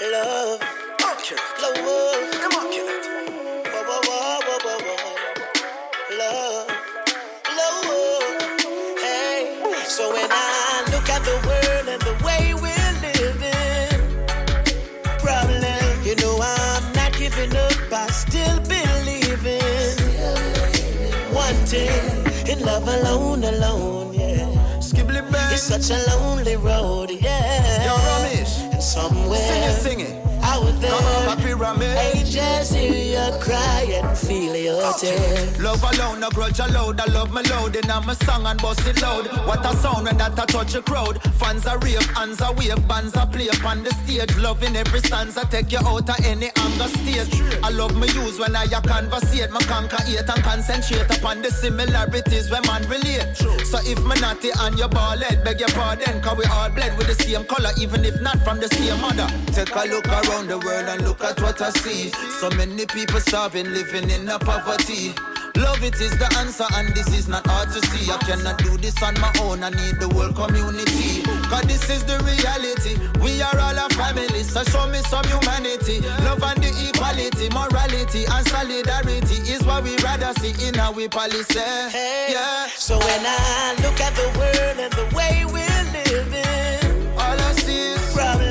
love, love, whoa, whoa, whoa, whoa, whoa, love, love, hey. So when I look at the world and the way we're living, problem, you know I'm not giving up. I still believing, wanting in love alone, alone, yeah. It's such a lonely road, yeah. Somewhere Sing it, sing it. Come on, Papi Ramesh. ages hear you cry and feel your tears. Love alone, no grudge allowed. I love my loud in my song and bust it loud. What a sound when that a touch a crowd. Fans are rave, hands are wave, bands are play upon the stage. Love in every stanza, take you out of any anger state. I love my use when I a conversate. My conquer and concentrate upon the similarities when man relate. So if me naughty and you ball head, beg your pardon, cause we all bled with the same color, even if not from the same mother. Take a look around the world and look at what I see. So many people starving, living in a poverty. Love it is the answer, and this is not hard to see. I cannot do this on my own, I need the whole community. Cause this is the reality. We are all a family, so show me some humanity. Love and the equality, morality, and solidarity is what we rather see in our policy. Hey, Yeah, So when I look at the world and the way we're living, all I see is problem,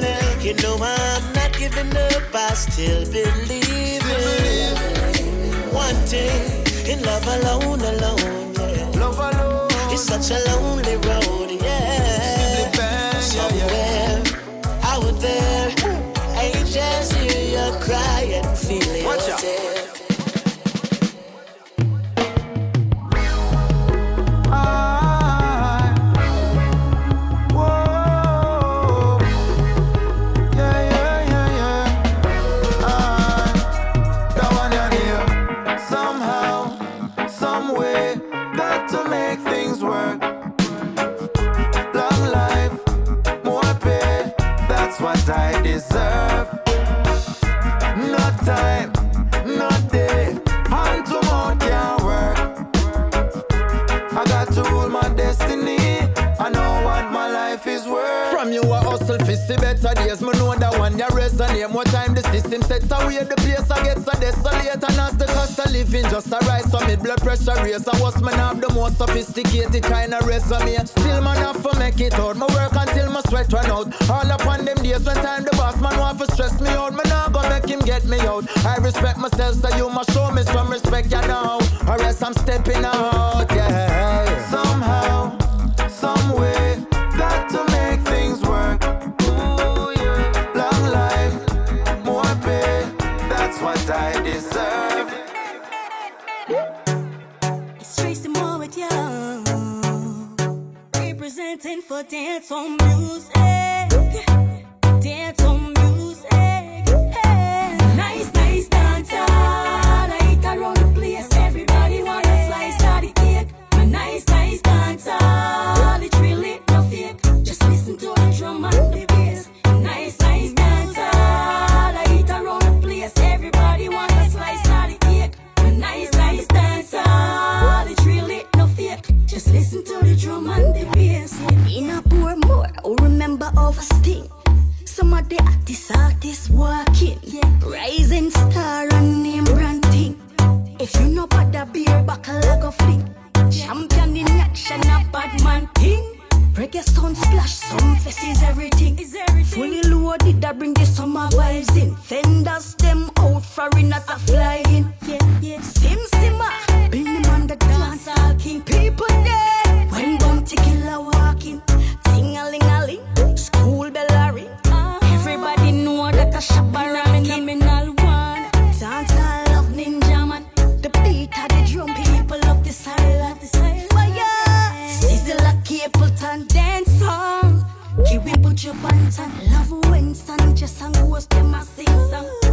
you know I'm not giving up. I still believe in wanting in love alone, alone, yeah. love alone. It's such a lonely road, yeah. Bang, yeah, yeah. Somewhere out there, angels hear you cry and feel your Watch out. Deserve. Hustle fi see better days. Me know that one ya resonate. More time the system set away the place I get so desolate. And as the cost of living just a rise, so me blood pressure raise. And what's man have the most sophisticated kind of resume. Still man have to make it out. Me work until my sweat run out. All upon them days when time the boss man want to stress me out. Me not gonna make him get me out. I respect myself, so you must show me some respect, you know. Or else I'm stepping out, yeah. For dance on music. Dance on music. A sting. Some of the artists, artists walking. Rising star and name brand thing. If you know about the beer buckle, I go fling. Champion in action, a bad man thing. Reggae Sunsplash, some faces, everything. Is everything. Fully loaded, I bring the summer vibes in. Fenders them out, foreigners are flying. Yeah, yeah. Sim Simma, them on the dance, all king. People there, when Bounty Killer school bell a ring. Everybody know that a shabba criminal one. Dance I love Ninjaman. The beat of the drum, people love the silence. Fire, sizzle a Capleton dance song. Kiwi Buju Banton, love Winston, just a ghost them a sing song.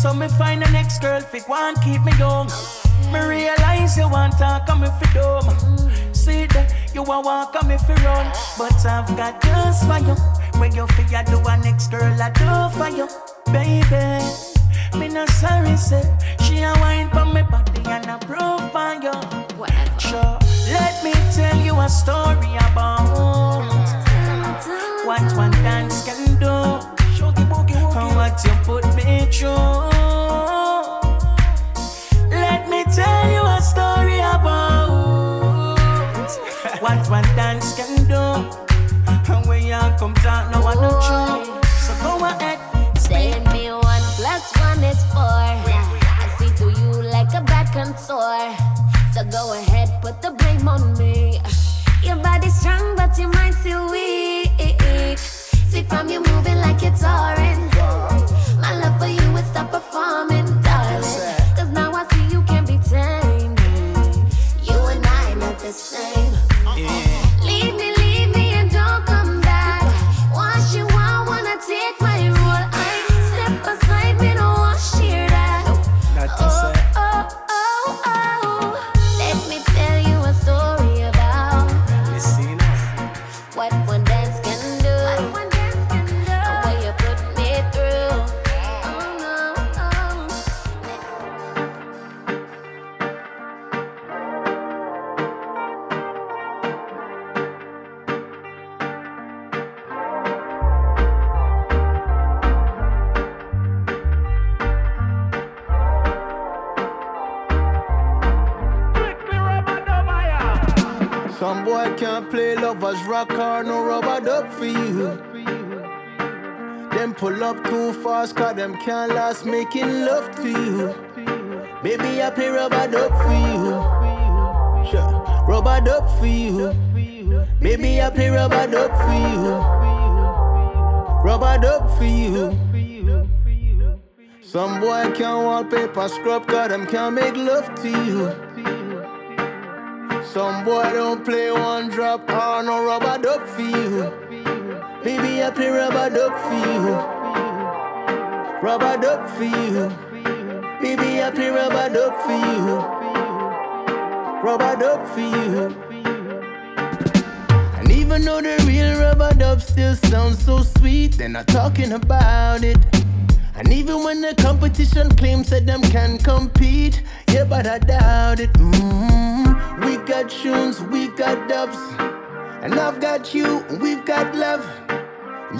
So me find the next girl fi go and keep me young. Me realize you want talk and me fi dumb. See that you a walk and me fi run, but I've got just for you. When you figure do a next girl I do for you, baby. Me not sorry say she a wine for me body and a proof for you. Whatever. Sure, let me tell you a story about what one dance can do. And what you put me through. Let me tell you a story about what one dance can do. And when you come talk, no one no true. So go ahead. Saying me one plus one is four. I see through you like a bad contour. So go ahead, put the blame on me. Your body's strong, but your mind's still weak. See from you moving like you're touring. For you up too fast, cause them can't last making love to you. Baby, I play rubber dub for you. Sure. Rubber dub for you. Baby, I play rubber dub for you. Rubber dub for you. Some boy can't wallpaper scrub, cause them can't make love to you. Some boy don't play one drop or no rubber dub for you. Baby, I play rubber dub for you. Rubber dub for you. Baby, I play rubber dub for you. Rubber dub for you. And even though the real rubber dub still sounds so sweet, they're not talking about it. And even when the competition claims that them can compete, yeah, but I doubt it. mm We got tunes, we got dubs, and I've got you, we've got love.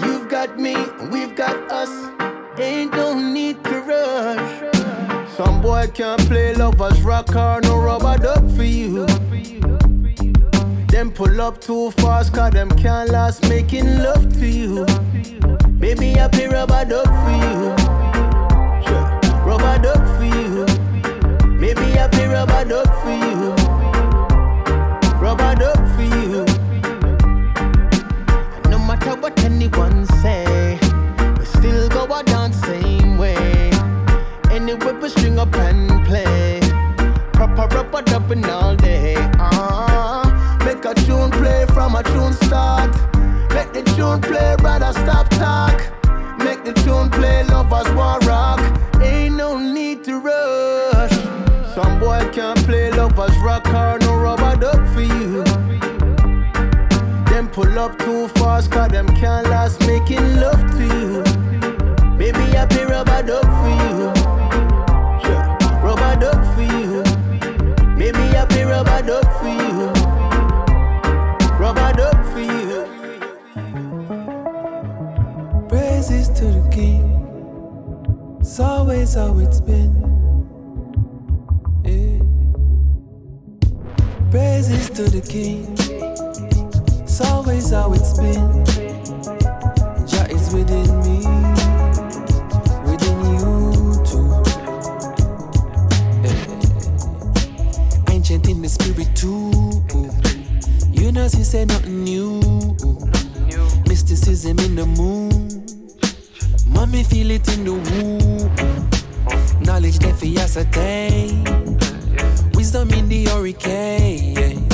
You've got me, we've got us. Ain't no need to rush. Some boy can't play lovers rock or no rubber dub for you. Them pull up too fast, cause them can't last making love to you. Baby, I play rubber dub for you. Sure. Rubber dub for you. Baby, I play rubber dub for you. Rubber dub for you. No matter what anyone say, Anyway, we string up and play. Proper rubber dubbing all day. Uh, make a tune play from a tune start. Make the tune play, rather stop talk. Make the tune play, lovers want rock. Ain't no need to rush. Some boy can't play lovers rock or no rubber dub for you. Them pull up too fast, cause them can't last making love to you. Always how it's been. Yeah. Praises to the King. It's always how it's been. Jah is within me, within you too. Eh. Ancient in the spirit too. You know, she say nothing new. Mysticism in the moon. Mommy feel it in the womb. Knowledge that for ascertain. Wisdom in the hurricane.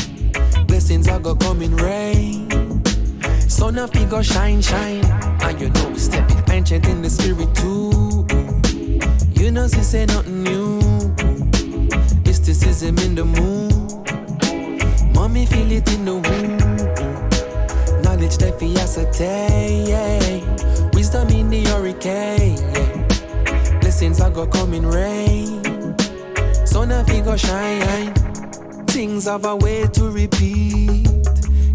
Blessings are gonna come in rain. Sun of go shine, shine. And you know we stepping ancient in the spirit too. You know she say nothing new. Mysticism in the moon. Mommy feel it in the womb. Knowledge that fi ascertain. Wisdom in the hurricane. Blessings are gonna come in rain. Sun of go shine. Things have a way to repeat.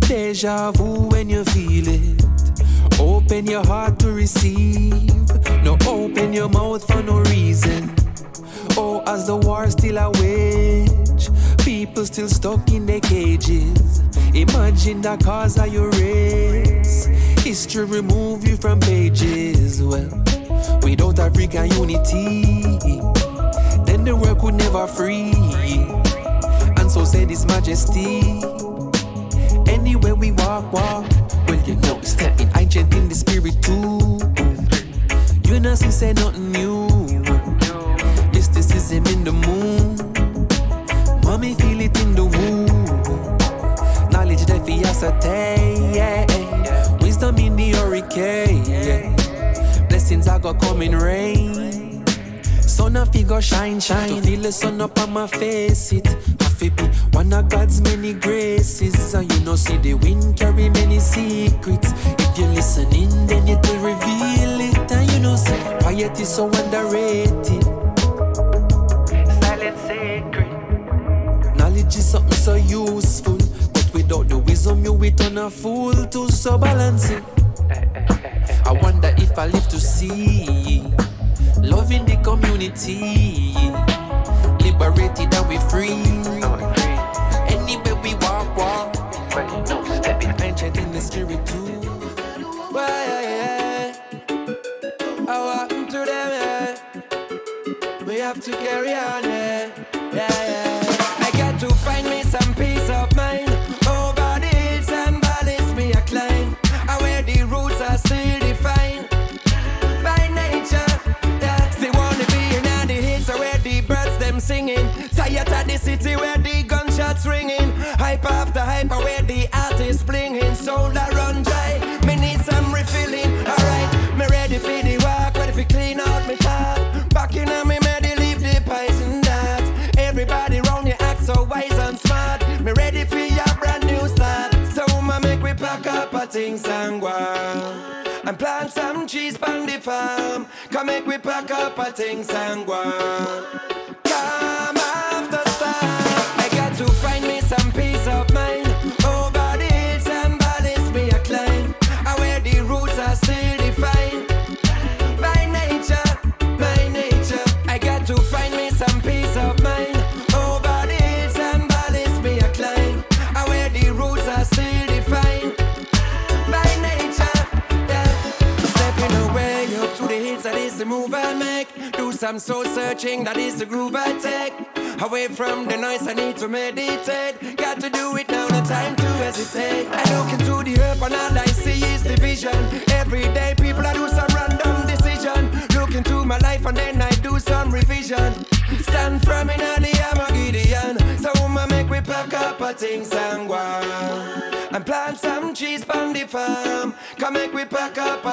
Deja vu when you feel it. Open your heart to receive. No open your mouth for no reason. Oh, as the war still a wage, people still stuck in their cages. Imagine the cause of your race. History remove you from pages. Well, without African unity, then the world could never free. And so said His Majesty. Anywhere we walk, walk. Well, you know, it's stepping ancient in the spirit too. You know, she say nothing new. Mysticism in the moon. Mommy feel it in the womb. Knowledge that fi ascertain. Wisdom in the hurricane. Blessings are gonna come in rain. Sun of go shine, shine. To feel the sun up on my face, it to be one of God's many graces. And you know, see the wind carry many secrets. If you're listening, then it will reveal it. And you know, see, quiet is so underrated. Silent sacred. Knowledge is something so useful, but without the wisdom, you will turn a fool to so balance it. I live to see. Love in the community,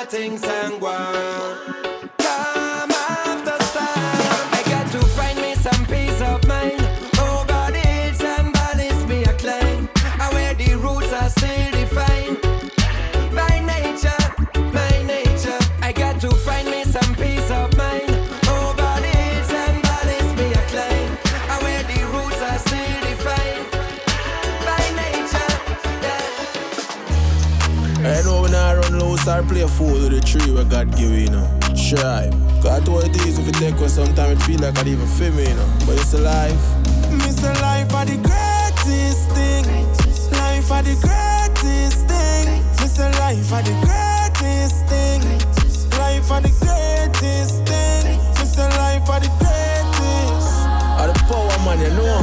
things and go Start play fool with the tree where God give you, you know. Strive. God what it is if you take away sometimes it feel like I'd even feel me, you know. But it's a life. Miss life are the greatest thing. Life are the greatest thing. Mr. life are the greatest thing. Life are the greatest thing. Mr. life are the greatest. Are the power man, you know.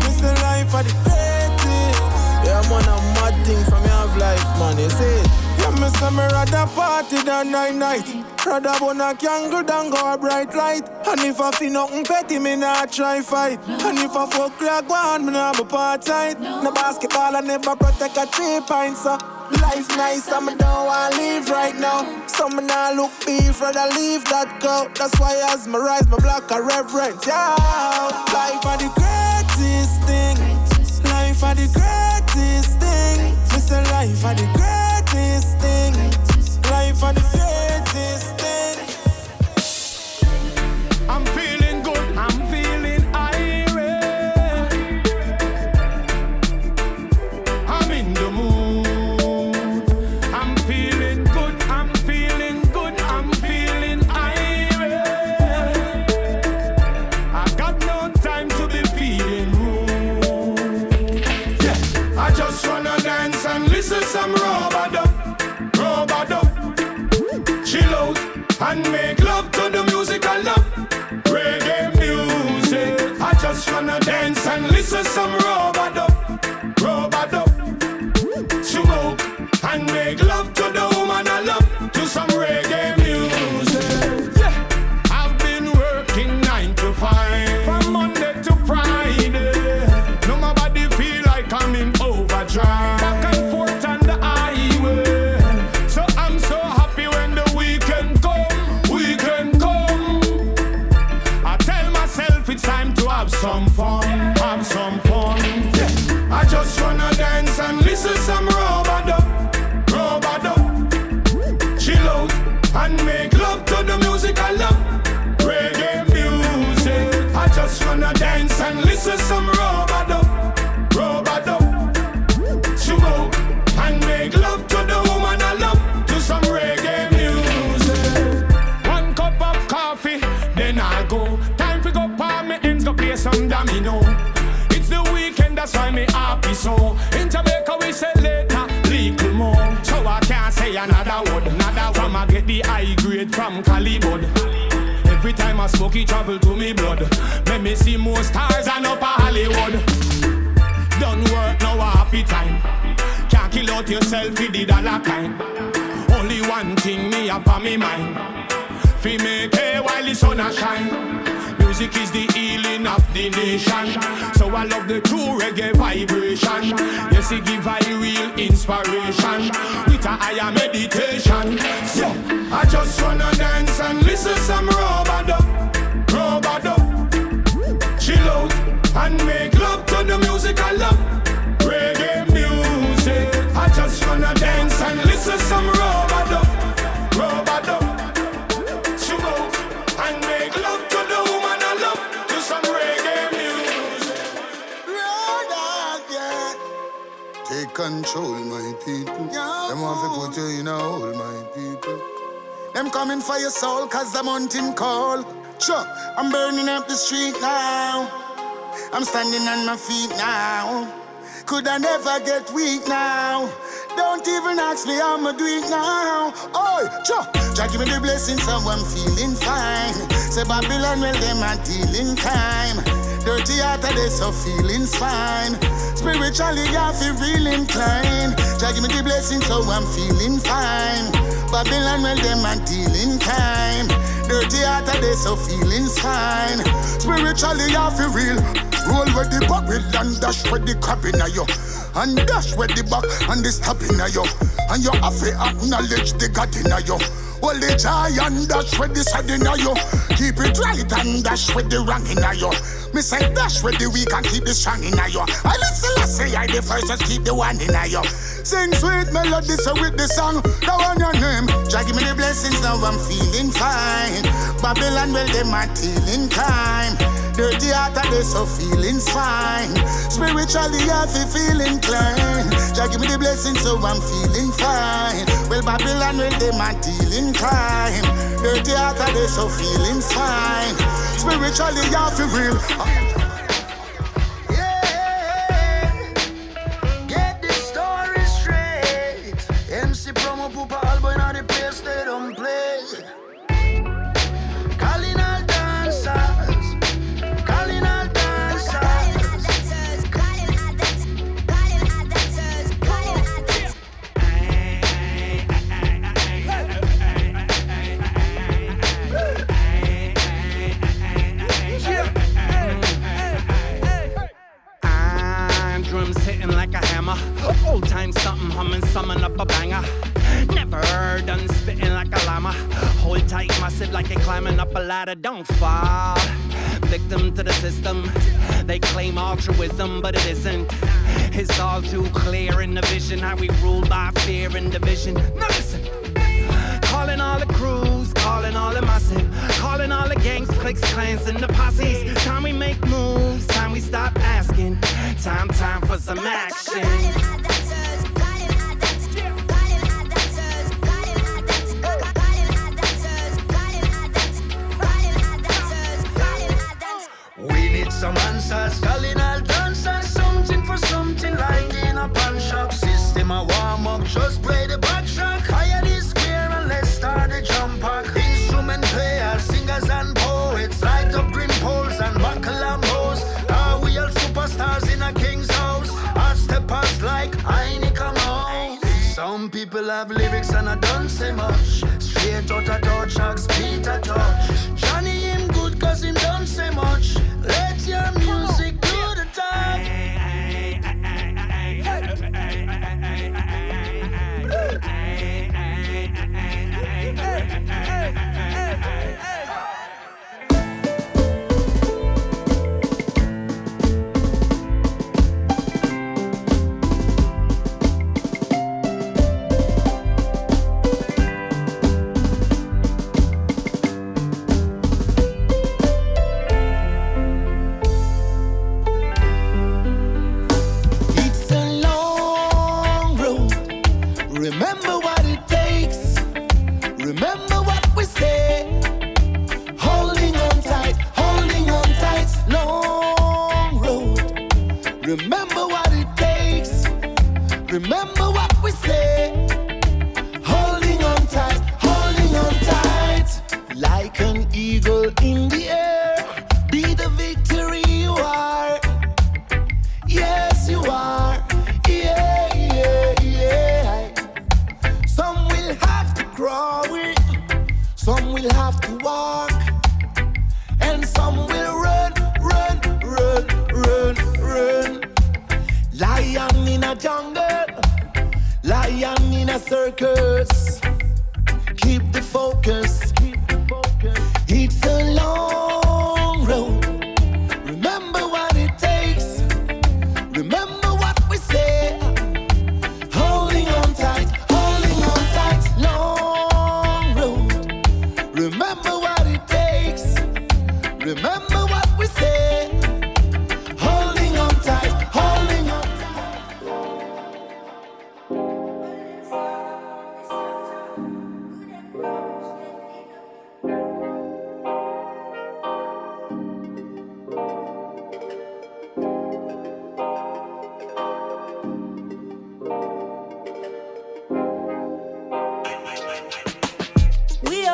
Mr. life are the greatest see it. Yeah, me say me rather party than night night. Rather burn a candle than go a bright light. And if I feel nothing petty, me not try fight. And if I fuck like one, me not be part tight. No basketball, I never protect a three pints. So. Life nice, I'm don't wanna leave right now. Some me nah look beef, rather leave that go. That's why as me rise, my block a reverence. Yeah, life are the greatest thing. Life are the greatest thing. Me say life are the greatest Every time I smoke, travel to me blood. Make me see more stars and upper Hollywood. Done work, now a happy time. Can't kill out yourself with the dollar kind. Only one thing me have on me mind. Fi make hay while the sun a shine. Music is the healing of the nation. So I love the true reggae vibration. Yes, it give I real inspiration. With a higher meditation. So I just wanna dance and listen some robado. And make love to the music I love. Reggae music. I just wanna dance and listen some robado. Robado. Chill and make love to the woman I love. To some reggae music. Brother, yeah. Take control, my people. Yeah. Them want to put you in a hole, my people. Them coming for your soul, cause the mountain call. Sure, I'm burning up the street now. I'm standing on my feet now. Could I never get weak now? Don't even ask me how I'ma do it now. Oh, sure. Jah give me the blessing, so I'm feeling fine. Say Babylon, well, them are dealing time. Dirty heart, they so feelings fine. Spiritually, I feel real inclined. Jah give me the blessing, so I'm feeling fine. Babylon, well, them are dealing time. Dirty heart, they so feelings fine. Spiritually, I feel real. Roll with the barrel and dash with the crab in you. And dash with the back and the stab in you. And you have to acknowledge the God in you. Hold the giant dash with the side in you. Keep it right and dash with the wrong in you. Me say dash with the weak and keep the strong in you. I listen, I say I the first, just keep the one in you. Sing sweet melody so with the song. Now on your name. Jah give me the blessings, now I'm feeling fine. Babylon, well, them are tilling time. Dirty heart, they so feelings fine. Spiritually, I feel feeling inclined. Jah give me the blessings, so I'm feeling fine. Well, Babylon, well, them are dealing crime. Dirty heart, they so feeling fine. Spiritually, I feel real. Something humming, summon up a banger. Never done spitting like a llama. Hold tight, massive like they climbing up a ladder. Don't fall. Victim to the system. They claim altruism, but it isn't. It's all too clear in the vision how we rule by fear and division. Now listen. Calling all the crews, calling all the massive, calling all the gangs, cliques, clans, and the posses. Time we make moves, time we stop asking. Time, time for some action. Some answers, calling all dancers, something for something like in a pawn shop. System a warm up, just play the back track. Fire the square and let's start the jump pack. Instrument players, singers and poets, light up green poles and buckle and bows. Are we all superstars in a king's house? Our steppers like I come out. Some people have lyrics and I don't say much. Straight out of Axe Peter touch. Johnny him good cause him don't say much. Let your music Remember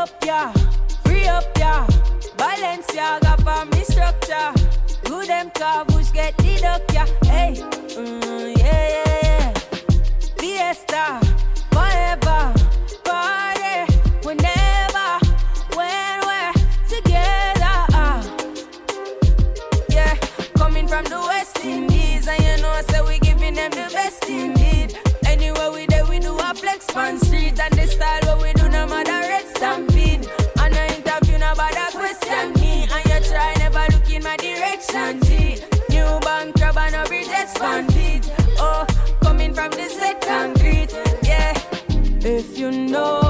up, yeah, free up, yeah. Balenciaga for me structure. Good them car bush get deduct, yeah. Hey, mm, yeah, yeah, yeah. Fiesta, forever, party, whenever, when we're together. ah. Yeah, coming from the West Indies, and you know, say we giving them the best indeed. Anywhere we there, we do a flex on street, and the style G, new bank crab and a bridge expanded. Oh, coming from the set concrete, yeah. If you know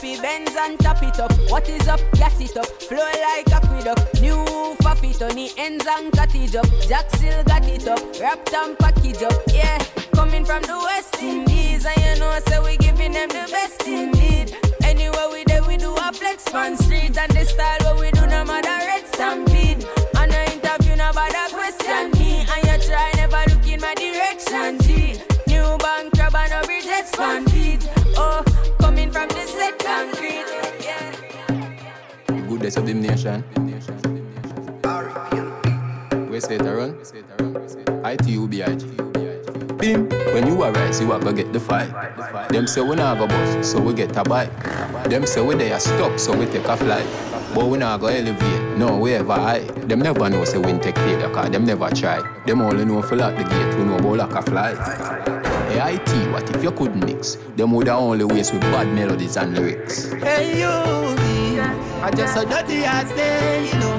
full Benz and top it up. What is up? Gas it up. Flow like aqueduct. New faffy on the ends and cut it up. Jack still got it up. Wrapped and package up. Yeah, coming from the West Indies. And you know, so we giving them the best indeed. Anywhere we there, we do a flex on street. And the style what we do, no matter red stampede. And I interview, no bother question Days of nation. We say it run. ITUBIG. Bim. When you arise, you are gonna get the fight. Them say we not go bust, so we get a bite. Them say we they are stuck, so we take a flight. But we not go elevate, no we ever high. Them never know say we take failure, cause them never try. Them only know fill out the gate, who know about like a fly. Hey, what if you could mix? Them would only waste with bad melodies and lyrics. Hey you, I just so dirty ass day, you know.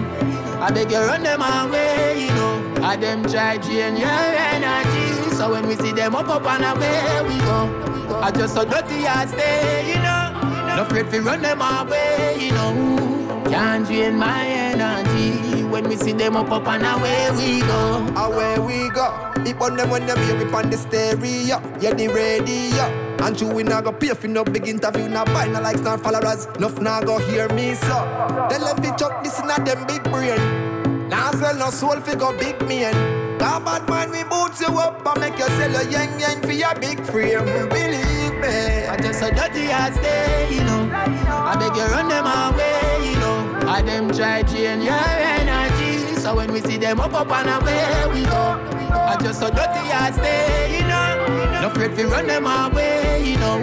I beg you run them away, you know. I them try drain your energy, so when we see them up up and away we go. I just so dirty ass day, you know. No afraid to run them away, you know. Can't drain my energy when we see them up up and away we go. Away we go. It on them when them hear we on the stereo. Yeah, the radio. And you we not go pay for no big interview, not buy no likes, not followers. Enough now go hear me so. Tell them to chuck this a them big brain. Now sell no soul fi go big man. That bad man we boots you up and make you sell a yang yang for your big frame. Believe me. I just a dirty ass day, you know. I beg you run them away, you know. I them try drain your energy, so when we see them up up and away we go. I just a dirty ass day, you know. No afraid to run them away, you know.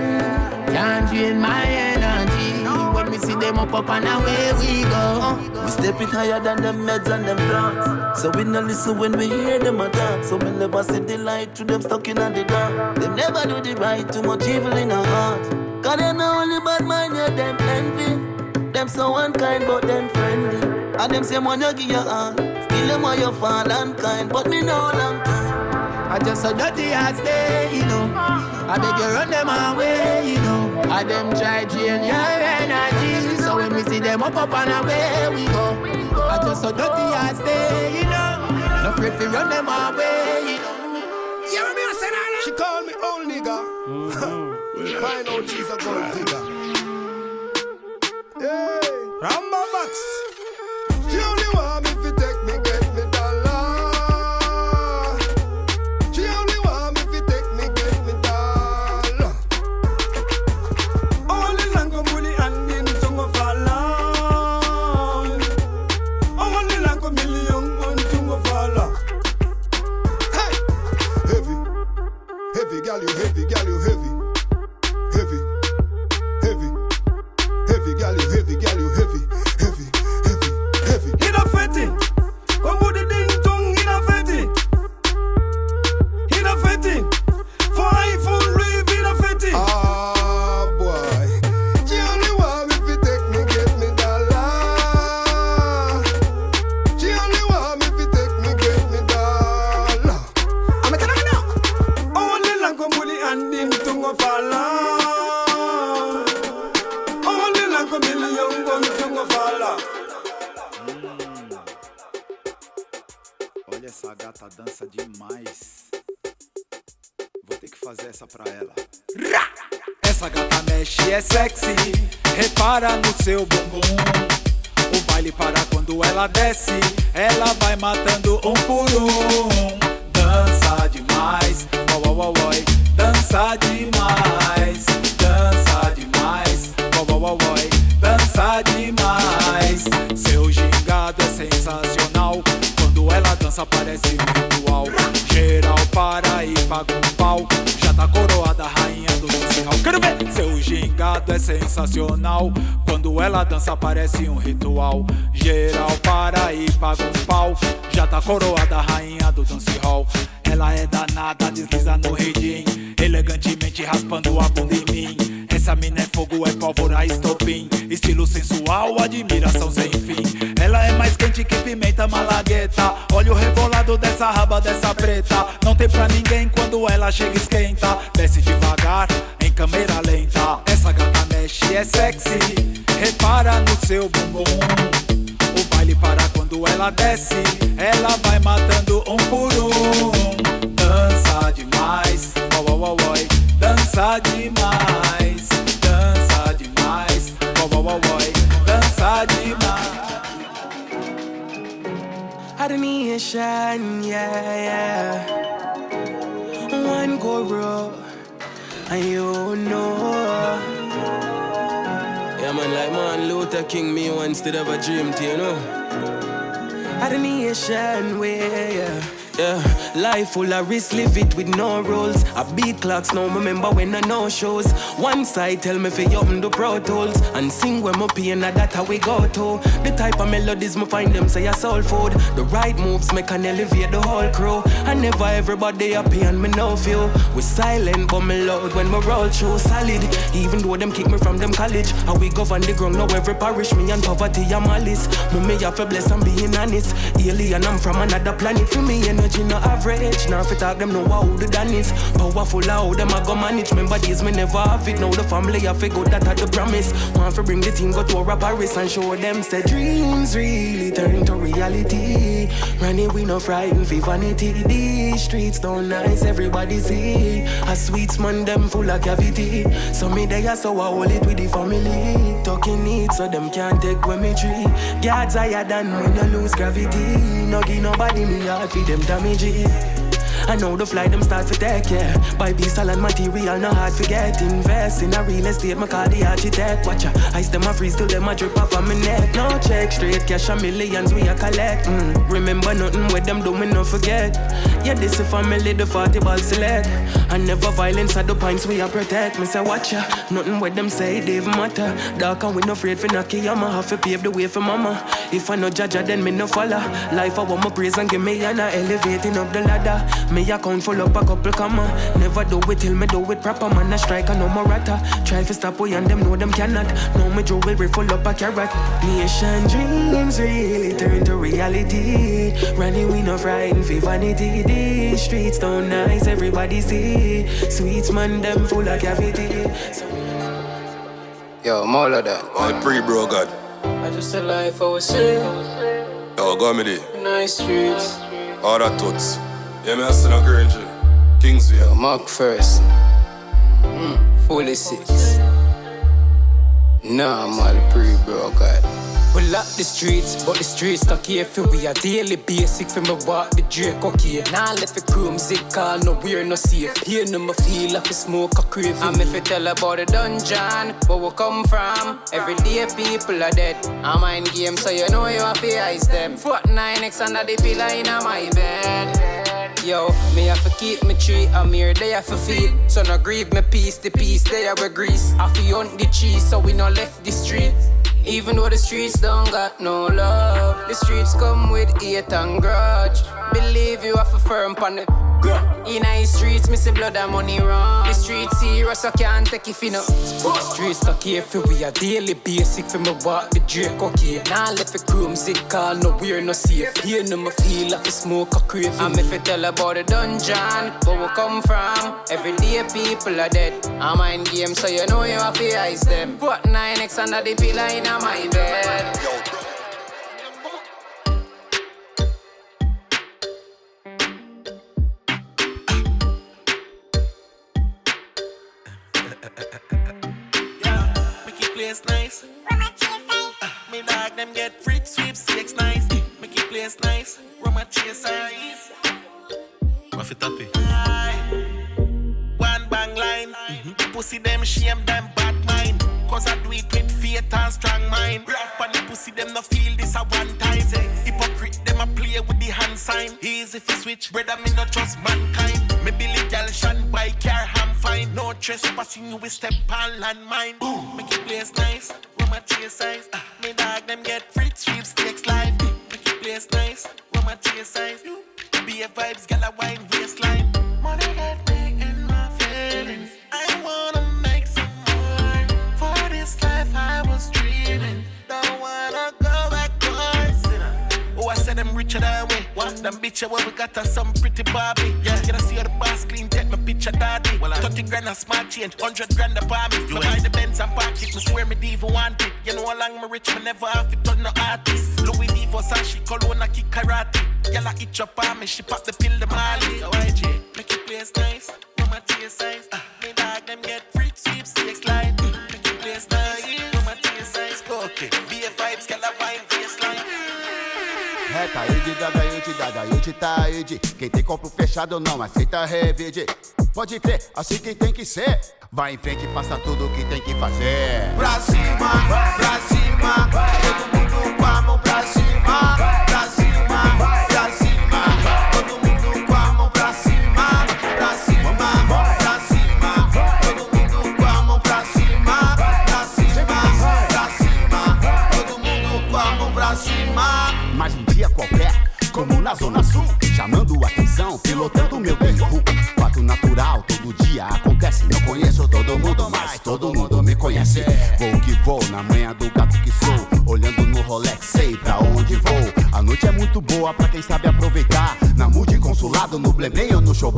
Can't drain my energy when we see them up up and away we go. We step it higher than them meds and them drugs. So we no listen when we hear them attack. So we never see the light to them stuck in the dark. Them never do the right, too much evil in our heart. Cause they know only bad mind, yeah, them envy. Them so unkind, but them friendly. And them say, man, you give your heart. Still them want you fall kind. but me know long time. I just a dirty ass day, you know. I beg you run them away, you know. I them try drain your energy, so when we see them up up and away we go. I just a dirty ass day, you know. No afraid to run them away, you know. Yeah, me a say that. She call me old nigga. Find out she's a gold digger. Hey, Ramba Box. Nation way, yeah. Yeah, life full of risk, live it with no rules. I beat clocks, now remember when I no shows. One side tell me fi open the pro tools and sing when my pain, and that how we go to. The type of melodies me find them say a soul food. The right moves make an elevate the whole crew. I never everybody happy and me no feel. We silent but me loud when we roll through solid. Even though them kick me from them college, how we govern the ground now every parish me and poverty a malice. Me me have to bless and being honest. Alien I'm from another planet for me energy no average. Now if you talk them know how the done is. Powerful how them I go manage. Remember days me never have it. Now the family I figure that I the promise. Want to bring the team go to a Paris and show them say dreams really turn to reality. Running we no frightened for vanity. These streets don't nice, everybody see. A sweet man them full of cavity. So me they are so I hold it with the family. Talking it so them can't take when me tree. God's higher than when you lose gravity. No give nobody me heart for them damage it. I know the fly them start for take, yeah. Buy piece and material, no hard to get. Invest in a real estate, my car the architect. Watch ya, ice them a freeze till them a drip off of my neck. No check, straight cash a millions we a collect. Mm. Remember nothing with them do me no forget. Yeah, this is family, the 40 ball select. And never violence at the points we a protect. Me say watch ya, nothing with them say they matter. Dark and we no afraid for knocky, I'ma have to pave the way for mama. If I no judge her, then me no follow. Life I want my praise and give me an elevating up the ladder. Account full up a couple comma. Never do it till me do it proper. Man, I strike and no more rata. Try to stop we and them know them cannot. No me jewelry full up a carrot. Nation dreams really turn to reality. Running we no frightened for vanity. These streets don't nice, everybody see. Sweets man, them full of cavity. So Yo, more of that. I pre bro God. I just a life I was saying. Yo, go me there. Nice streets. All that toots. Yeah, me a son of Granger. Kingsville. Mark first. Mm, fully six. Nah, I'm all pre bro, God. We lock the streets, but the streets not care for we are daily basic for me walk the Drake okay. Now left the crew music call no we're no safe. Here no me feel like a smoke a craving. I'm if you tell about the dungeon, where we come from. Every day people are dead. I mind game so you know you have to ice them. Foot 9x under the pillar in my bed. Yo, me have to keep me tree, I'm here, they have to feed. So no grieve me peace, the peace, they have a grease. I feel hunt the cheese, so we no left the street. Even though the streets don't got no love, the streets come with hate and grudge. Believe you have a firm on the in the streets, me see blood and money run. The streets serious, I can't take it, you know. Streets not care for we are daily basic for me walk the Drake okay. Now left the crew music call no we're no safe. Here no me feel like a smoke a craving. I'm if you tell about the dungeon, where we come from. Every day people are dead. I mind game, so you know you have to ice them. Put 9x under the pillar in my bed. Roma chase eyes. What it? One bang line. Pussy them shame them bad mind. Cause I do it with faith and strong mind. Rough on the pussy them no feel this a one time. Hypocrite them a play with the hand sign. Easy fi switch, brother me not trust mankind. Me Billy gal shan by car ham fine. No trespassing you will step on landmine. Boom, make it place nice. Roma chase eyes. Uh, me dog them get free sweepstakes live. Eyes. Be a vibes, gal a wine waistline. Them richer than we. What? Them bitch, where we got us some pretty Barbie. Yeah, you see how the boss clean, take my picture, daddy. Well, 30 grand a smart change, 100 grand a palm. You buy the Benz and park it, me swear me diva want it. You know how long me rich, me never have to turn no artist. Louis V, Versace, Cologne, I kick karate. Girl, I itch up on me, she pop the pill, the Mali. So YG, make it place nice, with my tear size. Uh, I wine baseline. Head Taíde, Dadaíde, Dadaíde, Taíde. Quem tem corpo fechado não aceita revide. Pode crer, assim que tem que ser. Vai em frente e faça tudo o que tem que fazer. Pra cima, pra cima, todo mundo com a mão pra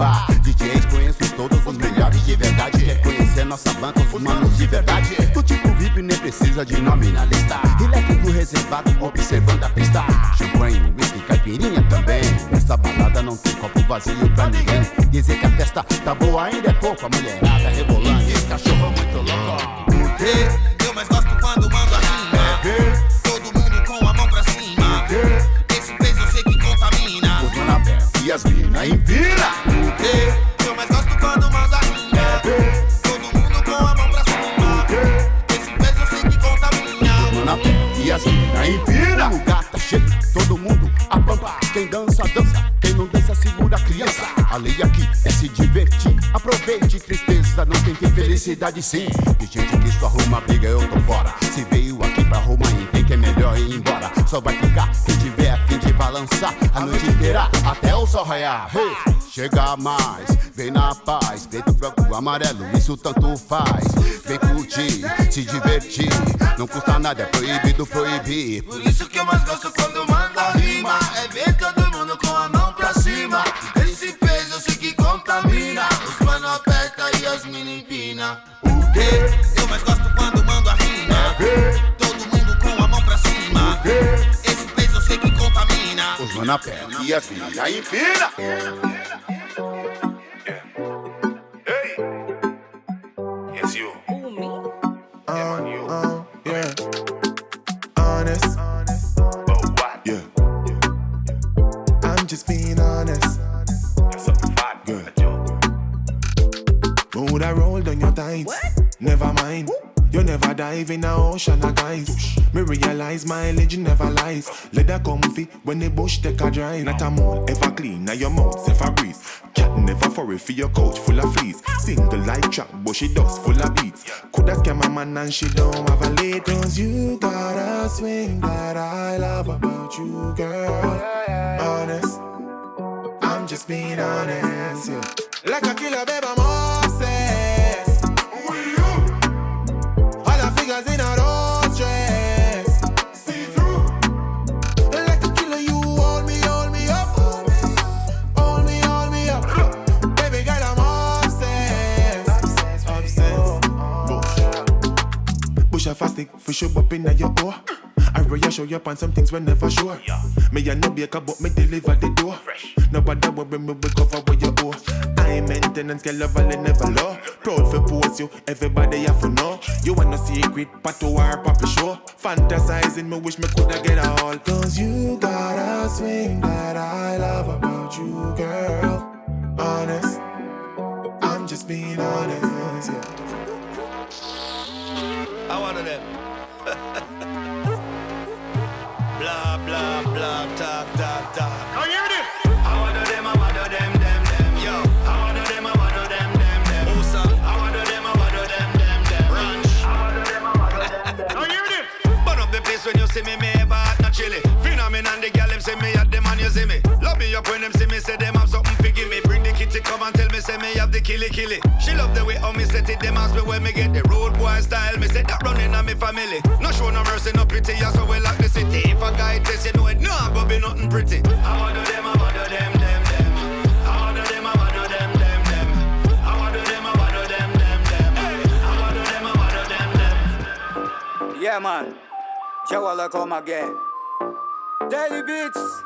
Showbar. DJs conheço todos os melhores de verdade. Quer conhecer nossa banca, os manos de verdade. Do tipo VIP, nem precisa de nome na lista. Relax do reservado, observando a pista. Champanhe, whisky, caipirinha também. Nessa balada não tem copo vazio pra ninguém. Dizer que a festa tá boa ainda é pouco. A felicidade sim. De gente que só arruma briga, eu tô fora. Se veio aqui pra Roma, tem que é melhor ir embora. Só vai ficar quem tiver a fim de balançar a noite inteira até o sol raiar. Hey, chega mais, vem na paz. Preto, branco, amarelo, isso tanto faz. Vem curtir, se divertir. Não custa nada, é proibido proibir. Por isso que eu mais gosto quando manda rima. É ver todo mundo com a mão pra cima. Esse peso eu sei que contamina. Os mano aperta e as empina. Porque eu mais gosto quando mando a rima. Todo mundo com a mão pra cima. Esse peso eu sei que contamina. Os mano aperta e as mina empina. Dive in a ocean of guys. Me realize mileage never lies. Leather comfy when the bush take a drive. Not a mole ever clean, now your mouth ever breeze. Cat never furry for your couch full of fleas. Single light track, but she dust full of beats. Coulda scam a man and she don't have a late. Cause you got a swing that I love about you, girl. Honest, I'm just being honest. Yeah. Like a killer, babe, I'm obsessed. Bush a stick, fish up up in your door. I really show you up on some things we're never sure. Me a no baker, but me deliver the door. Nobody worry me, we cover what you owe. I maintenance, girl, level and never low. Proud for post you, everybody have to know. You want no secret, but to our puppy show. Fantasizing, me wish me coulda get all. Cause you got a swing that I love about you, girl. Honest, I'm just being honest, yeah. I one of them. blah blah blah talk talk talk. Can you hear this? I want of them, I want of them, them, them. Yo, I want of them, I want of them, them, them. Musa, I want of them, I want of them, them, them. Ranch, I want of them, I want of them, them. Can you hear this? Burn up the place when you see me, me ever hot not chilly. Phenomenon, the gal them say me at them and you see me. Love me up when them see me, say them say me have the killy killy. She love the way how me set it, them ask me where me get the road boy style. Me say that running on me family. No show no mercy, no pity, yeah, so we like the city. If a guy test you know it, nah, but be nothing pretty. I want to them, I want to them, them, them. I want them, I want them, them, them. I want them, I want to them, them, them. I want them, I want them, them. Yeah, man. Chawala come again. Daily Beats.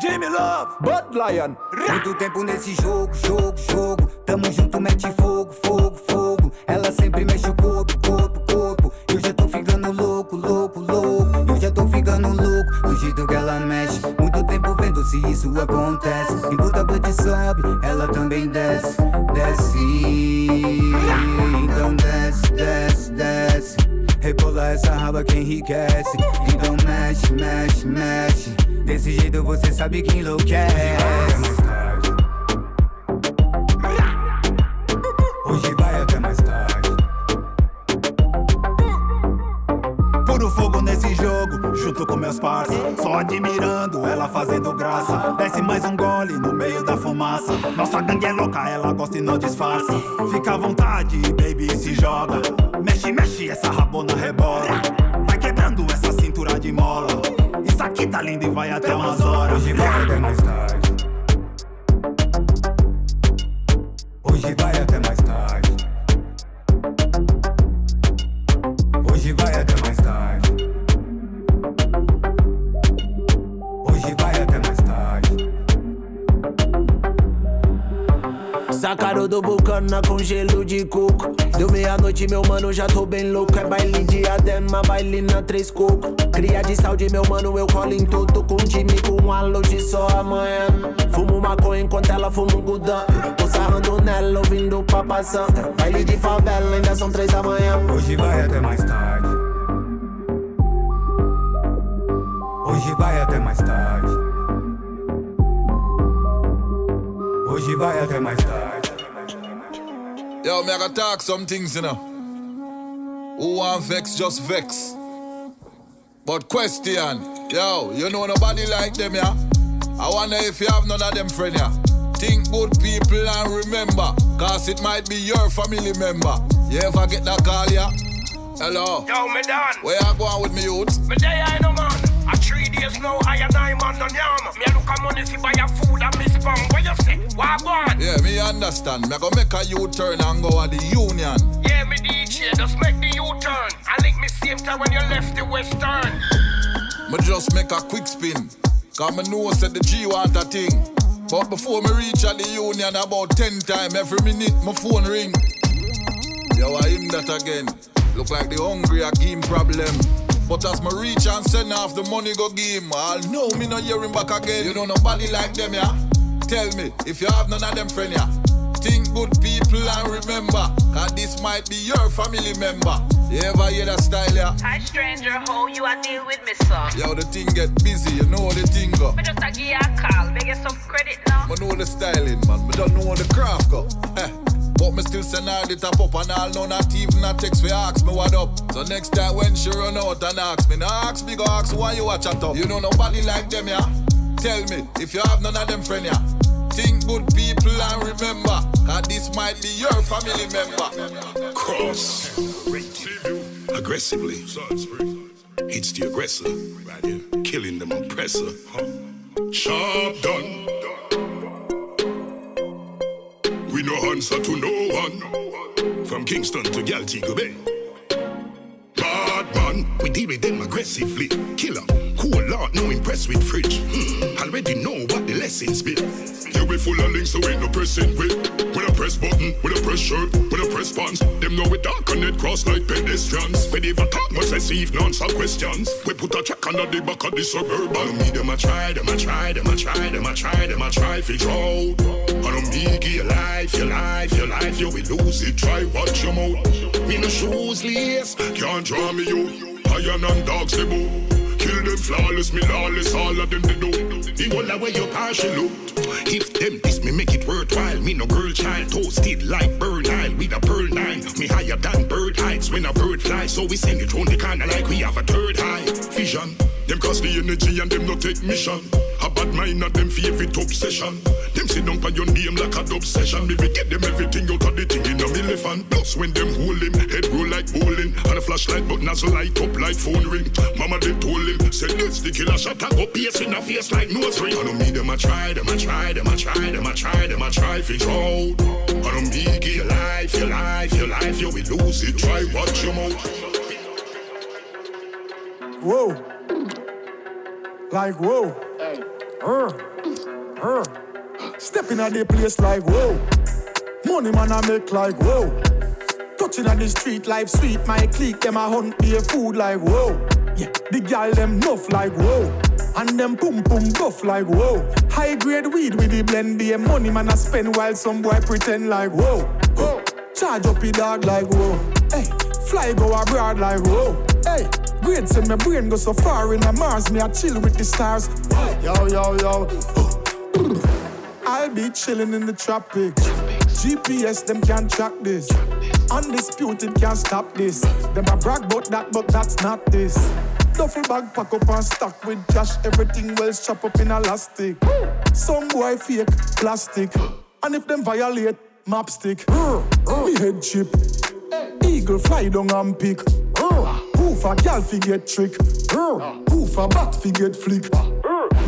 Jimmy Love. Bud Lion. Muito tempo nesse jogo, jogo, jogo. Tamo junto, mete fogo, fogo, fogo. Ela sempre mexe o corpo, corpo, corpo. Eu já tô ficando louco, louco, louco. Eu já tô ficando louco. Do jeito que ela mexe. se isso acontece. Enquanto a noite sobe, ela também desce, desce. Então desce, desce, desce. Rebola essa raba que enriquece. Então mexe, mexe, mexe. Desse jeito você sabe que enlouquece. Hoje vai até mais tarde. Puro fogo nesse jogo, junto com meus parça. Só admirando ela fazendo graça. Desce mais um gole no meio da fumaça. Nossa gangue é louca, ela gosta e não disfarça. Fica à vontade, baby, se joga. Mexe, mexe, essa rabona rebola. Vai quebrando essa cintura de mola. Isso aqui tá lindo e vai até umas horas. Hoje vai até mais tarde. Hoje vai Sacaram do bucana com gelo de coco. Deu meia-noite, meu mano, já tô bem louco. É baile de adema, baile na três coco. Cria de saúde, meu mano, eu colo em tudo. Com time, com a luz só amanhã. Fumo maconha enquanto ela fuma um gudã. Tô sarrando nela, ouvindo papai santa. Baile de favela, ainda são três da manhã. Hoje vai até mais tarde. Hoje vai até mais tarde. Hoje vai até mais tarde. Yo, me I gotta talk some things, you know. Who want vex, just vex. But question, yo, you know nobody like them, yeah? I wonder if you have none of them friend, yeah? Think good people and remember, cause it might be your family member. You ever get that call, yeah? Hello? Yo, me done. Where you going with me, youth? Me day I know man. Days now, I and I man done yam. Me a look at money fi buy a food and me spam. What you say? What go on? Yeah, me understand. Me go make a U-turn and go at the union. Yeah, me DJ, just make the U-turn. I link me same time when you left the western. Me just make a quick spin. Cause me know said the G want a thing. But before me reach at the union about 10 time every minute my phone ring. Yo, I him that again. Look like the hungry a game problem. But as me reach and send off the money go give him, I'll know me not hear him back again. You know nobody like them, yeah? Tell me if you have none of them friend, yeah? Think good people and remember, cause this might be your family member. You ever hear that style, yeah? Hi stranger, how you a deal with me, sir? Yo, the thing get busy, you know the thing go. Me just a give you a call, beg you some credit now. I know the styling, man. Me don't know how the craft go. Eh. But me still send all the top up and all know not even a text for ask me what up. So next time when she run out and ask me, no ask me go ask why you watch a top. You know nobody like them, yeah? Tell me if you have none of them friend, yeah? Think good people and remember, cause this might be your family member. Cross. Aggressively. It's the aggressor. Right here. Killing them oppressor. Sharp done. We no answer to no one. From Kingston to Galtigo Bay. Bad man, we deal with them aggressively. Killer, cool lot, no impressed with fridge. Hmm, already know what the lessons be. You be full of links, so ain't no pressing with. With a press button, with a press shirt, with a press pants. Them know we dark and it cross like pedestrians. We never talk much receive no answer questions. We put a check under the back of the suburban. Me them a try, them a try, them a try, them a try, them a try fi draw. I don't me give your life, your life, your life, you will lose it. Try watch your mouth. Me no shoes lace, can't draw me you. Iron and dogs they boo. Kill them flawless, me lawless, all of them they do. The whole away your partial loot. If them this me make it worthwhile, me no girl child, toasted like burn oil with a pearl nine. Me higher than bird heights when a bird flies, so we send it round the corner like we have a third eye. Vision, them cost the energy and them no take mission. Bad mind not them favorite obsession. Them sit down on your name like a dub session. Me we get them everything out of the thing in a elephant. Plus when them hold him, head roll like bowling. And a flashlight but nozzle light up like phone ring. Mama they told him, said this the killer shot I go pierce in a face like nose ring. I don't mean them I try, them I try, them I try, them I try, them I try fish out. I don't mean give your life, your life, your life, you will lose it. Try watch your mouth. Whoa. Like whoa. Uh, uh. Stepping at the place like whoa. Money man I make like whoa. Touching on the street life sweet. My clique them a hunt be food like whoa. Yeah, the gal them nuff like whoa. And them pum pum buff like whoa. High grade weed with the blend, the money man I spend while some boy pretend like whoa. whoa. Charge up your dog like whoa. Hey, fly go abroad like whoa. Hey, grades in my brain go so far in the Mars, me I chill with the stars. Yo yo yo. I'll be chilling in the tropics. GPS, them can't track this. Undisputed can't stop this. Them a brag about that, but that's not this. Duffel bag pack up and stock with cash. Everything well strap up in elastic. Some boy fake plastic. And if them violate, map stick. Me head chip. Eagle fly down and pick. A gal fi get trick. Poof a bat fi get flick.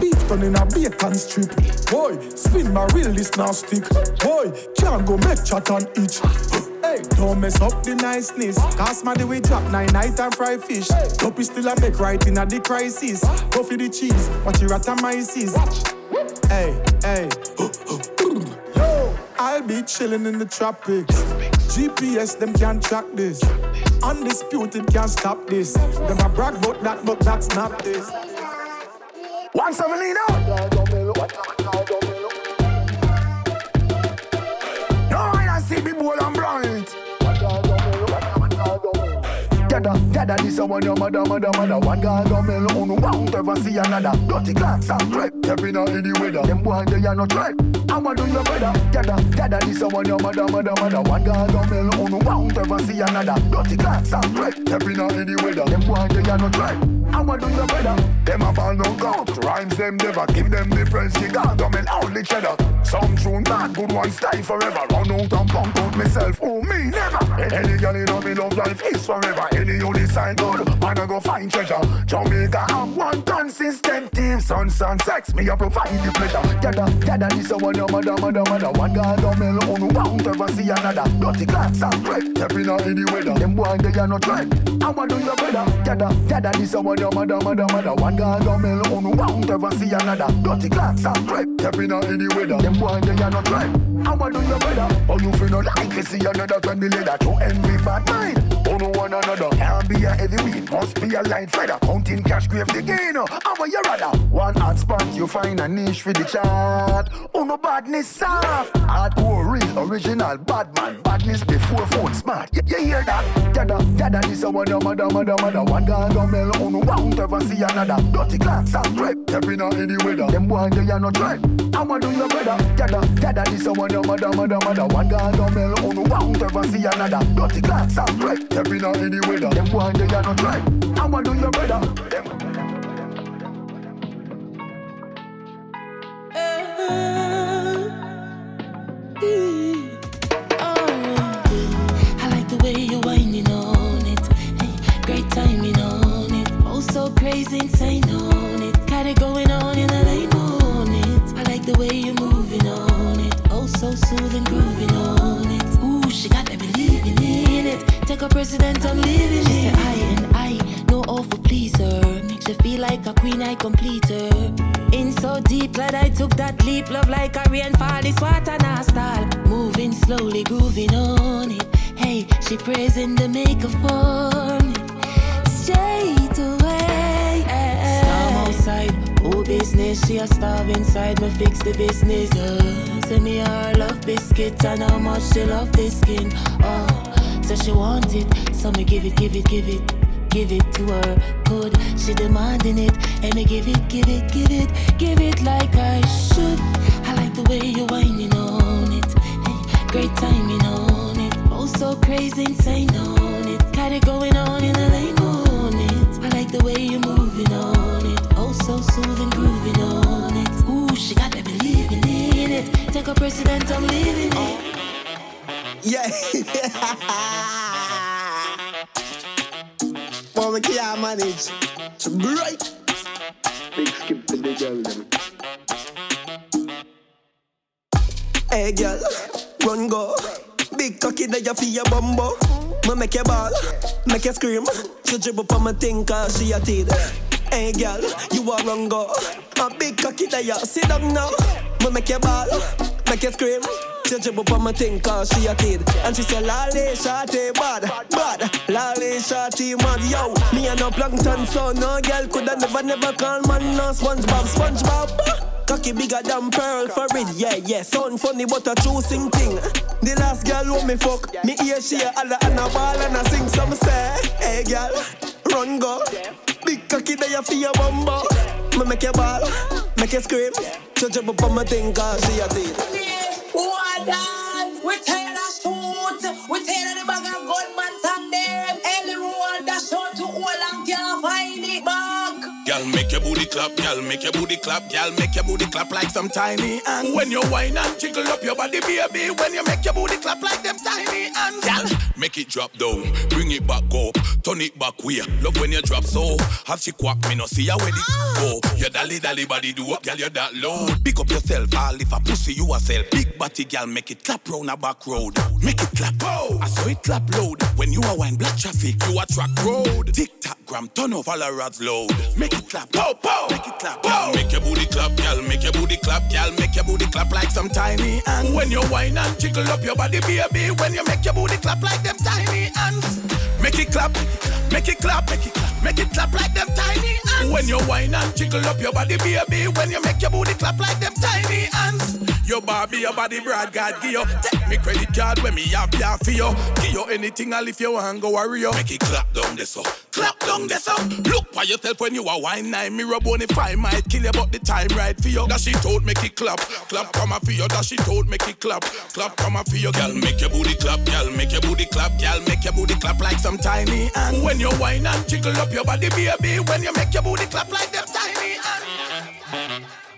Beef done in a bacon strip. Boy, spin my real this now stick. Boy, can't go make chat and itch. Hey, don't mess up the niceness. Cause my we drop nine night and fry fish. Top still a make right in a the crisis. Go for the cheese, watch your atomizes. Hey, hey. Yo, I'll be chilling in the tropics. GPS, them can't track this. Undisputed can't stop this. Them a brag about that, but that's not this. One seven Gather this a one your mother, mother, mother. One guy don't mail on won't ever see another. Dirty clocks and crepe, stepping out any weather. Them boy they are not right. I'ma do your better. Gather, gather this a one your mother, mother, mother. One guy don't mail on won't ever see another. Dirty clocks and crepe, stepping out any weather. Them boy they are not right. I'ma do your better. Them a fall no count. Rhymes them never give them the friends you got. Don't mean only cheddar. Some tune bad, good ones stay forever. Run out and pump out myself. Oh me never. Any girl in me love life is forever. Any you decide good, man I go find treasure. Jamaica have one consistent team. Sun, sun, sex, me a provide the pleasure. Gather, gather this a one mother, mother, mother. One guy don't mail on won't ever see another. Dirty and crepe, stepping out any weather. Them boy they are not right. I'ma do your better. Gather, gather this a one your mother, mother, mother. One guy don't mail on won't ever see another. Dirty clocks and crepe, stepping out any weather. Them boy they are not right. I'ma do your better. Oh you feel no like to see another twenty leather. To envy bad mind. One another. Can't be a heavyweight, must be a light feather. Counting cash, grave the gain. Uh, How are you rather? One hot spot, you find a niche for the chart. Oh no badness soft. Hardcore, real, original, bad man. Badness before phone smart. You, you hear that? Gather, gather this a one, mother, mother, mother. One guy don't mail, oh no, won't ever see another. Dirty clocks and crepe, stepping out any weather. Them boy, they are not right. I'ma do your better. Gather, gather this a one, mother, mother, mother. One guy don't mail, oh no, won't ever see another. Dirty clocks and crepe, stepping out any weather. Them boy, they are not right. I'ma do your better. Them the timing on it. Oh, so crazy, insane on it Take a president, I'm living she. Said, I and I, no awful pleaser. Makes you feel like a queen, I complete her. In so deep, glad I took that leap. Love like a rainfall, this water now style. Moving slowly, grooving on it. Hey, she praising the maker for me. Straight away. Storm outside, oh business. She a starve inside, me fix the business. Uh, send me her love biscuit and how much she love this skin. Oh, so she want it, so me give it, give it, give it. Give it to her, good. She demanding it, and me give it, give it, give it, give it like I should. I like the way you're whining on it, great timing on it. Oh, so crazy, insane on it. Got it going on in a lane on it. I like the way you're moving on it. Oh, so soothing, grooving on it. Ooh, she got me believing in it. Take a president, I'm leaving it. Yeah. Well, we can't manage. It's bright. Big skip to the girl. Hey girl, run go. Big cocky that you feel your bumbo. Me make you ball, make you scream. She dribble on my thing cause she a teed. Hey girl, you a run go. A big cocky that you sit down now. Me make you ball, make you scream. She dribble on my thing cause she a kid. And she say, Lolly, shawty, bad, bad. Lolly, shawty, mad, yo. Me and no plankton, so no girl coulda never, never call man no SpongeBob, SpongeBob. Cocky bigger than pearl for it, yeah, yeah. Sound funny, but a true sing thing. The last girl who me fuck, me ear she a holla and a ball and a sing some say, hey girl, run go. Big cocky there for your bumbo. Me make you ball, make you scream. Judge up on my thing cause she a teen. Dance? We tear the suit. We tear the bag of gunman and them. Every road that short to all and can't find it. Your booty clap, girl, make your booty clap, girl, make your booty clap like some tiny ants. When you whine and jiggle up your body, baby, when you make your booty clap like them tiny ants. Girl, make it drop down, bring it back up, turn it back way. Look when you drop so, have she quack me, no see how where it go. Your dolly dolly body do up, girl, you're that low. Pick up yourself, all if a pussy you a sell. Big body, girl, make it clap round a back road. Make it clap, oh, I saw it clap load. When you a wine black traffic, you a track road. Tick tock gram, turn off all the rods load. Make it clap, pow pow, make it clap, pow. Make your booty clap, girl, make your booty clap, girl, make your booty clap like some tiny ants. When you whine and jiggle up your body, baby, when you make your booty clap like them tiny ants. Make it clap, make it clap, make it clap, make it clap like them tiny ants. When you whine and jiggle up your body, baby, when you make your booty clap like them tiny ants. Your Barbie, your body broad, God give you. Take me credit card when me have ya for you. Give you anything, I'll if you want go worry you. Make it clap down this up, clap down this up. Look for yourself when you are wine nine. mirror rub on if I might kill you, but the time right for you. That she told make it clap, clap come for you. That she told make it clap, clap come for you. Girl, make your booty clap, girl, make your booty clap, girl, make your booty clap like some tiny ants. When you whine and jiggle up your body, baby, when you make your booty clap like them tiny ants.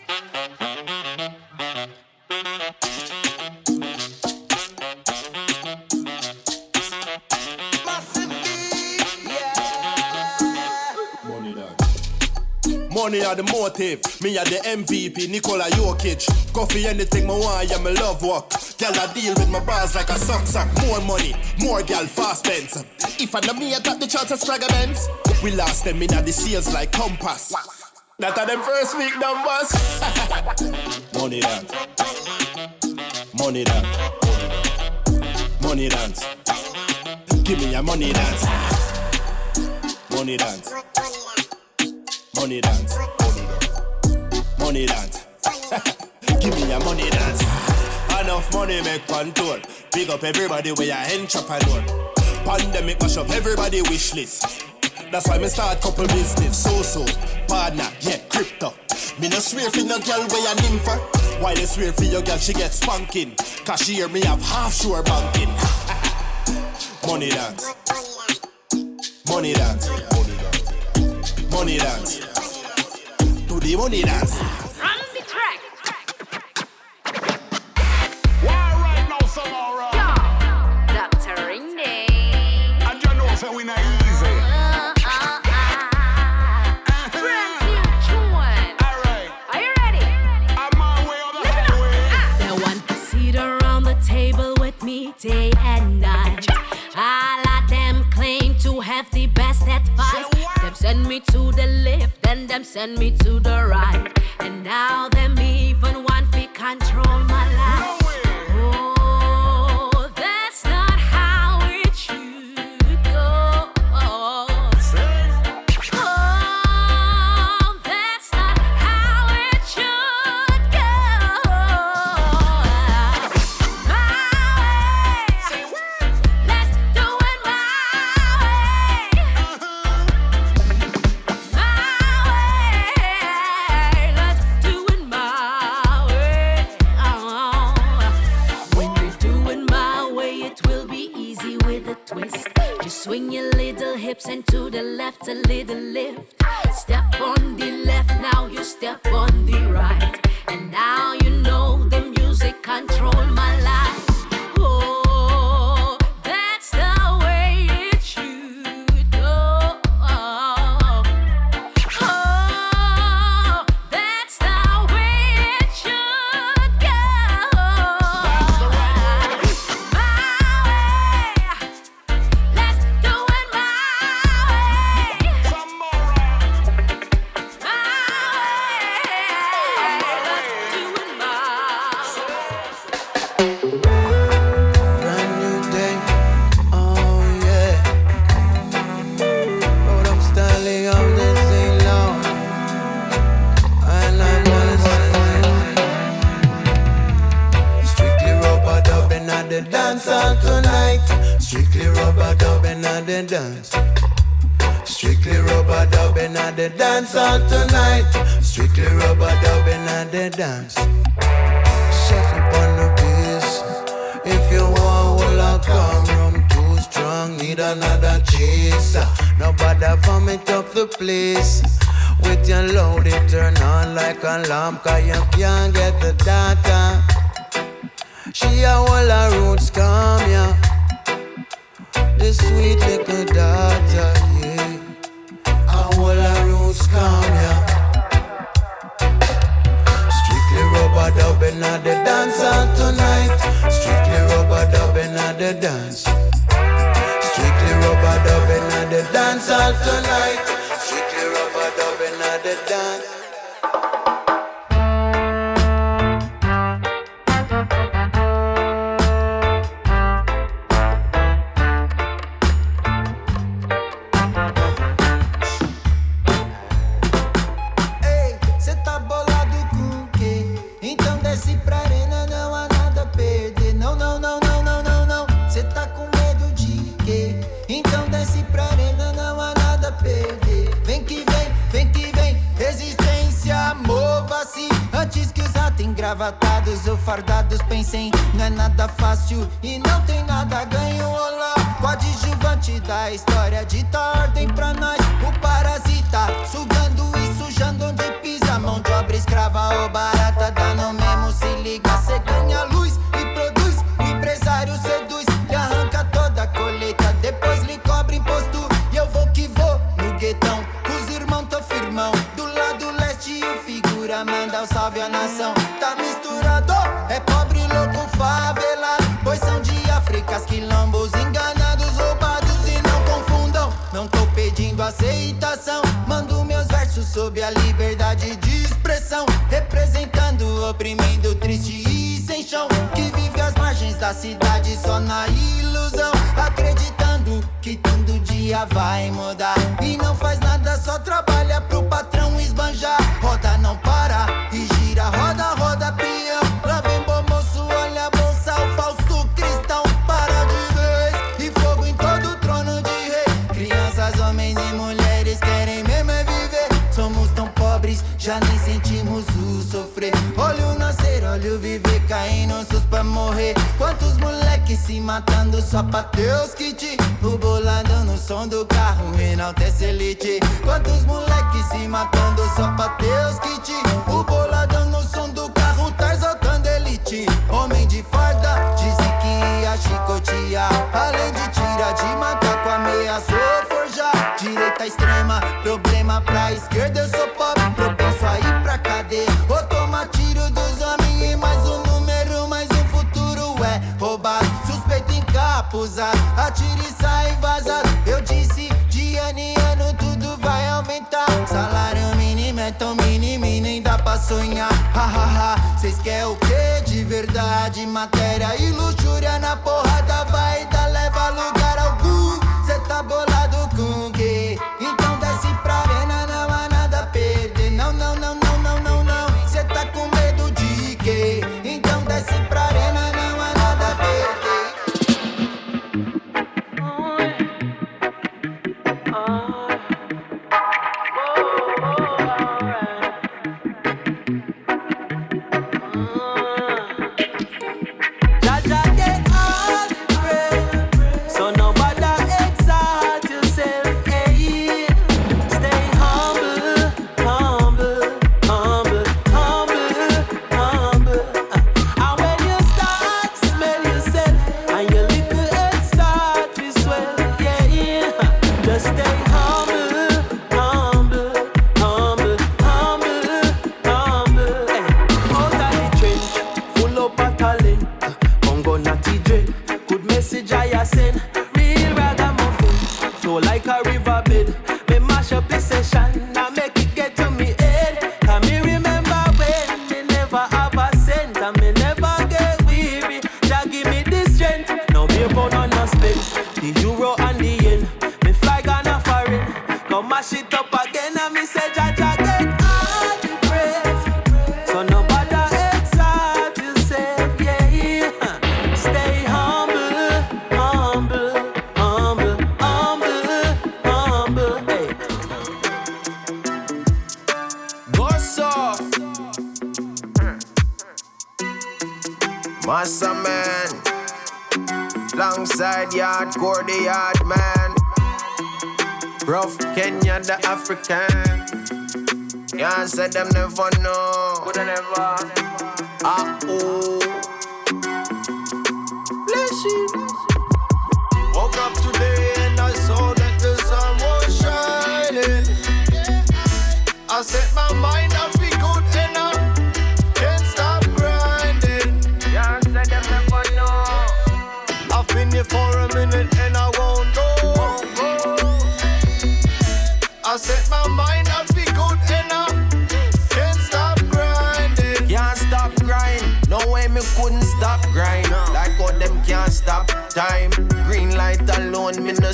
Money are the motive, me are the MVP, Nikola Jokic. Coffee anything me want, yeah, me love work. Girl, I deal with my bars like a sock sack. More money, more girl, fast pens. If I know me, I got the chance of Spraggaments. We lost them in the sales like compass. That are them first week numbers. money dance. Money dance. Money dance. Give me a money dance. Money dance. Money dance. Money dance. Give me a money dance. Enough money make control. Big up everybody where your entrepreneur. Pandemic mash up everybody wish list. That's why me start couple business. So so, partner, yeah, crypto. Me no swear for no girl where you nympha. While I swear for your girl she get spanking. Cause she hear me have half sure banking. money dance. Money dance. Money dance. To the money dance. Run the track. Why right now, some alright? Send me to the chaser. Nobody vomit up the place. With your load, it turn on like a lamp, cause you can't get the data. She a whole her roots come, yeah. The sweet little daughter, yeah. A whole her roots come, yeah. Strictly rubber dubbing at the dance tonight. Strictly rubber dubbing at the dance. Rubber dubbing at the dance all tonight. Strictly rubber dubbing at the dance. Engravatados ou fardados pensem, não é nada fácil e não tem nada ganho. Olá, coadjuvante da história, dita ordem pra nós. O parasita, sugando e sujando onde pisa. Mão de obra escrava ou barata, dá no mesmo. Se liga, cê ganha sob a liberdade de expressão. Representando, oprimindo, triste e sem chão. Que vive às margens da cidade só na ilusão. Acreditando que todo dia vai mudar. E não faz nada, já nem sentimos o sofrer. Olha o nascer, olha o viver, caindo sus pra morrer. Quantos moleques se matando só pra ter os kit? O bolado no som do carro, enaltece elite. Quantos moleques se matando só pra ter os kit? O boladão no som do carro, tá exaltando elite. Homem de farda, disse que ia chicotear. Além de tirar de macaco, ameaçou forjar. Direita extrema, problema pra esquerda, eu sou encapuzado, atira e sai vazado. Eu disse, de ano em ano tudo vai aumentar. Salário mínimo é tão mínimo e nem dá pra sonhar. Ha ha ha, cês quer o que de verdade? Matéria e luxúria na porrada vai yard, core the yard man. Rough Kenya, the African. Yeah, said them never know. Coulda never. Ah, oh. Bless you. Woke up today and I saw that the sun was shining. I set my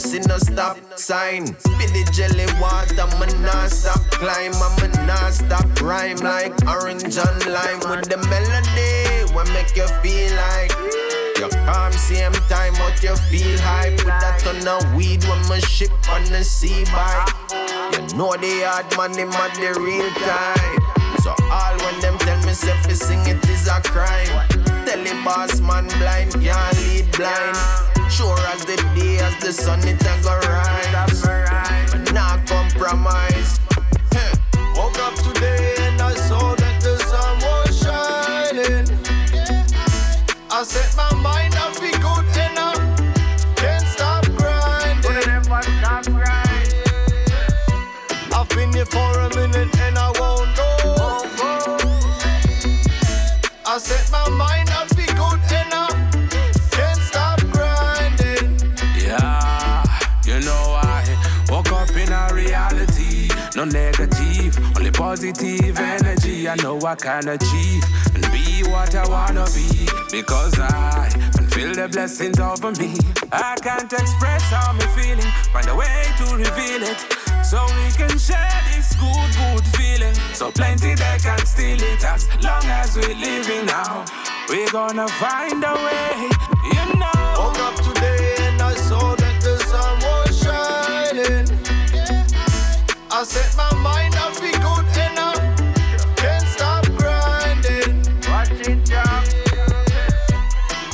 see no stop sign. Spit the jelly water, me non stop climb. I'm non stop rhyme like orange and lime with the melody. What make you feel like you calm same time, but you feel hype with that ton of weed when me ship on the sea bike. You know the hard money, man, the real time. So all when them tell me fi sing it is a crime. Tell the boss man blind can't lead blind. Sure as the day as the sun it a go rise. But not compromise. Woke up today and I saw that the sun was shining. I set my No negative, only positive energy. I know I can achieve and be what I wanna be because I can feel the blessings over me. I can't express how me feeling, find a way to reveal it so we can share this good, good feeling. So plenty they can steal it as long as we're living now. We're gonna find a way, you know. I set my mind off be good enough. Can't stop grinding. Watch it drop.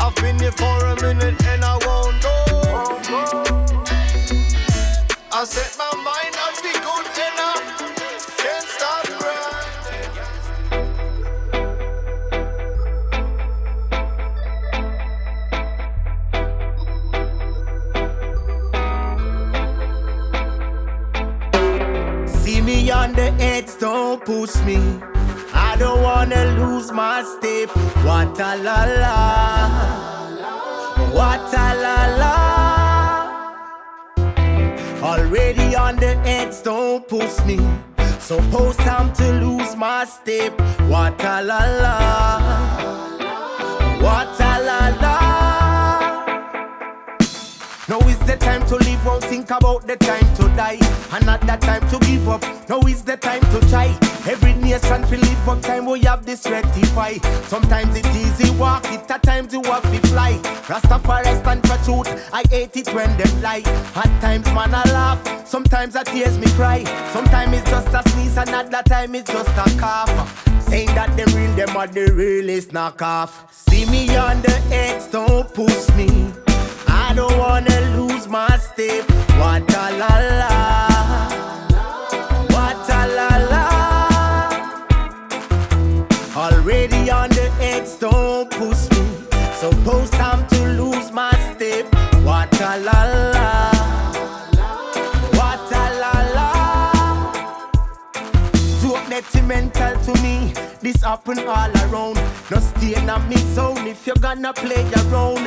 I've been here for a minute and I won't go. I set my push me. I don't wanna lose my step. What a la la. What a la la. Already on the edge, don't push me. Suppose time to lose my step. What a la la. What a la la. Now is the time to live, won't think about the time to die. And not the time to give up. Now is the time to try. Every nation feel live up time we have this rectify. Sometimes it easy walk it, at times you have to fly. Rastafari stand for truth. I hate it when them lie. At times man I laugh, sometimes I tears me cry. Sometimes it's just a sneeze, and at that time it's just a cough. Saying that them real, them are the realest knockoff. See me on the edge, don't push me. Don't wanna lose my step. What a la la. What a la la. Already on the edge, don't push me. Suppose time to lose my step. What a la. Too detrimental to me. This happen all around. No stay in a mix zone if you're gonna play around.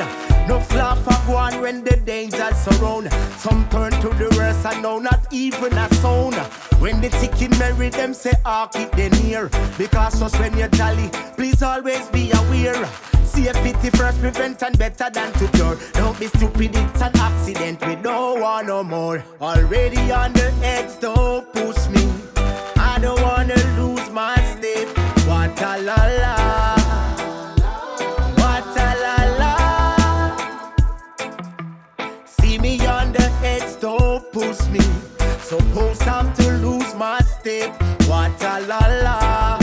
No fluff for go on when the dangers surround. Some turn to the worst and now not even a sound. When the chicken marry them say, ah, keep them near. Because just when you're jolly, please always be aware. Safety first, prevention better than to cure. Don't be stupid, it's an accident. We don't want no more. Already on the edge, don't push me. I don't wanna lose my step. What a la la. What a la la. See me on the edge, don't push me. Suppose I'm to lose my step. What a la la.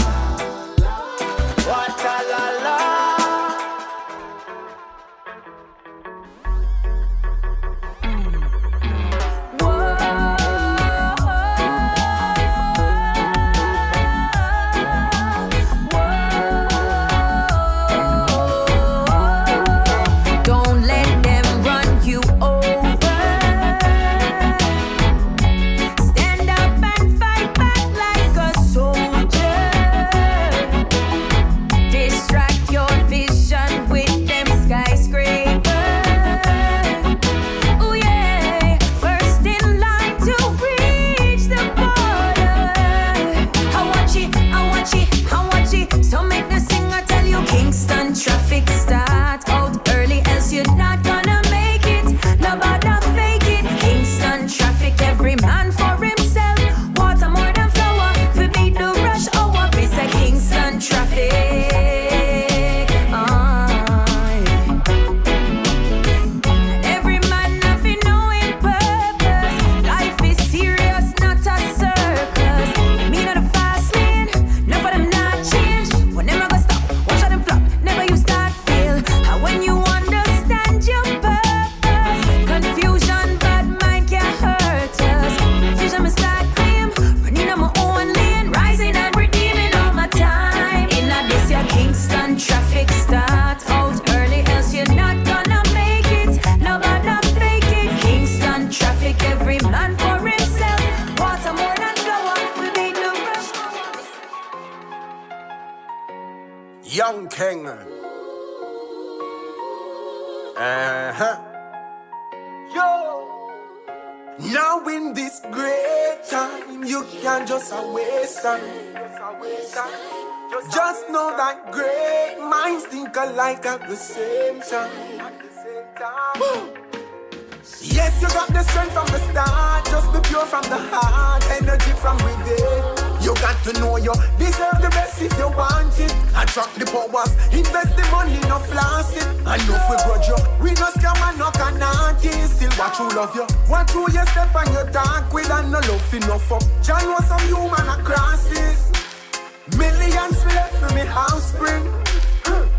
King. Uh huh. Yo. Now in this great time, you can just a waste time. Just know that great minds think alike at the same time. Yes, you got the strength from the start. Just be pure from the heart. Energy from within. You got to know you deserve the best if you want it. Attract the powers, invest the money, no floss it. If we grudge you, we no scam and no canati. Still watch who love you. Watch who you step and you talk with and no love enough up. John was some human crosses. Millions left for me house spring.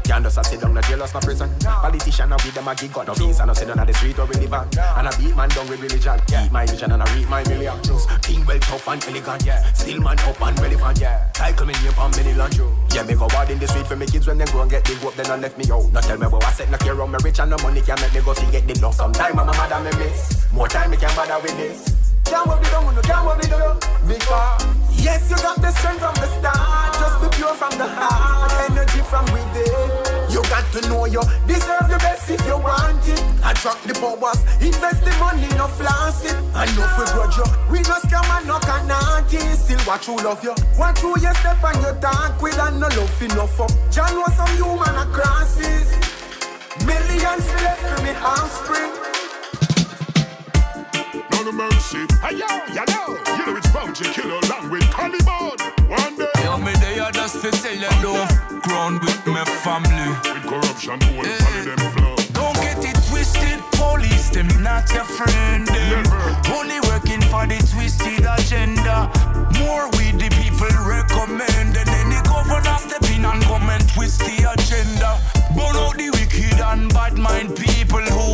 Can't just sit down, no jailers, no prison. Politician, no with them a gig, got no visa, no sit down the street or we live on. And I beat man down with religion. Keep my vision and I reap my millions. King well tough and elegant, yeah. Still man up and relevant, yeah. Title me name on many lunch, Yeah, me go hard in the street for me kids when they grow and get big up, then I left me out. Now tell me what I said, no care on me rich and no money can make me go see get the love. Sometime I'm a mother me miss. More time me can bother with this. Can't worry, don't no, can't worry, don't Because yes, you got the strength from the start. Just be pure from the heart, energy from within. You got to know you deserve the best if you want it. Attract the powers, invest the money, no floss it. I know if we grudge you, we no scam and no canati. Still watch who love you, watch who you step and you talk with and no love enough up. John was some human crosses. Millions left for me offspring. No mercy. Hey yo, you know, you know it's bounty killer along with Caliban. One day. Yo, me there just to tell you love. Ground with my family. With corruption, will follow them flow. Don't get it twisted, police them not your friend. Them. Only working for the twisted agenda. More we the people recommend, and then the governor step in and come and twist the agenda. Burn out the wicked and bad mind people who